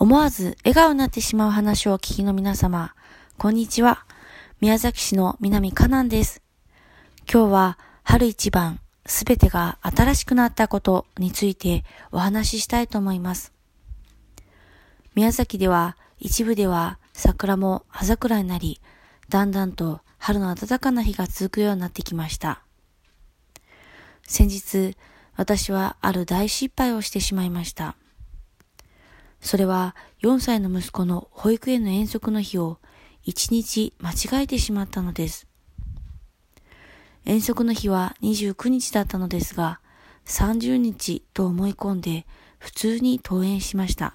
思わず笑顔になってしまう話を聞きの皆様、こんにちは。宮崎市の南かなんです。今日は春一番すべてが新しくなったことについてお話ししたいと思います。宮崎では一部では桜も葉桜になり、だんだんと春の暖かな日が続くようになってきました。先日、私はある大失敗をしてしまいました。それは4歳の息子の保育園の遠足の日を1日間違えてしまったのです。遠足の日は29日だったのですが、30日と思い込んで普通に登園しました。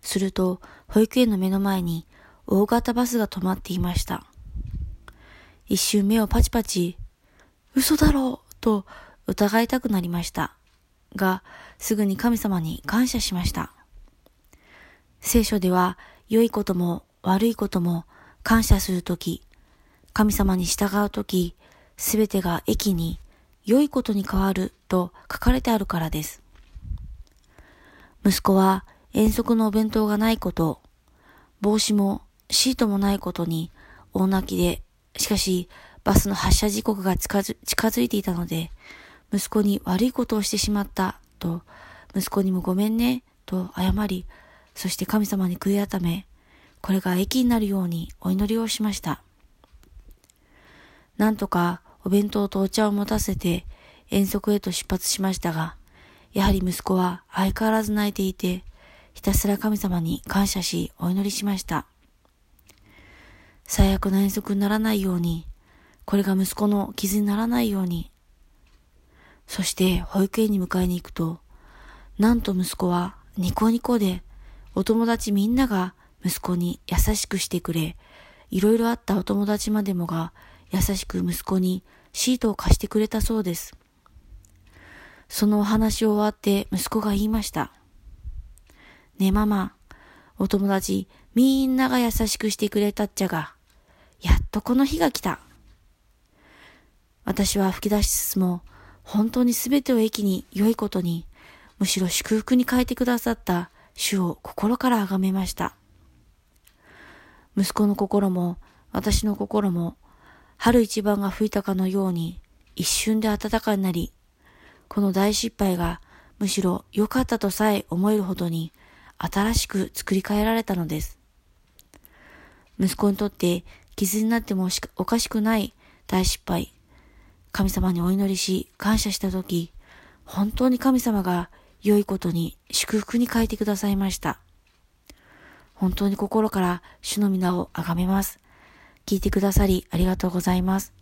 すると、保育園の目の前に大型バスが止まっていました。一瞬目をパチパチ、嘘だろうと疑いたくなりました。が、すぐに神様に感謝しました。聖書では、良いことも悪いことも感謝するとき、神様に従うとき、すべてが益に良いことに変わると書かれてあるからです。息子は遠足のお弁当がないこと、帽子もシートもないことに大泣きで、しかしバスの発車時刻が近づいていたので、息子に悪いことをしてしまったと、息子にもごめんねと謝り、そして神様に悔い改め、これが駅になるようにお祈りをしました。なんとかお弁当とお茶を持たせて遠足へと出発しましたが、やはり息子は相変わらず泣いていて、ひたすら神様に感謝しお祈りしました。最悪な遠足にならないように、これが息子の傷にならないように、そして保育園に迎えに行くと、なんと息子はニコニコで、お友達みんなが息子に優しくしてくれ、いろいろあったお友達までもが優しく息子にシートを貸してくれたそうです。そのお話を終わって息子が言いました。ねえママ、お友達みんなが優しくしてくれたっちゃが、やっとこの日が来た。私は吹き出しつつも、本当に全てを駅に良いことに、むしろ祝福に変えてくださった主を心から崇めました。息子の心も私の心も春一番が吹いたかのように一瞬で暖かになり、この大失敗がむしろ良かったとさえ思えるほどに新しく作り変えられたのです。息子にとって傷になってもおかしくない大失敗。神様にお祈りし感謝したとき、本当に神様が良いことに祝福に変えてくださいました。本当に心から主の皆をあがめます。聞いてくださりありがとうございます。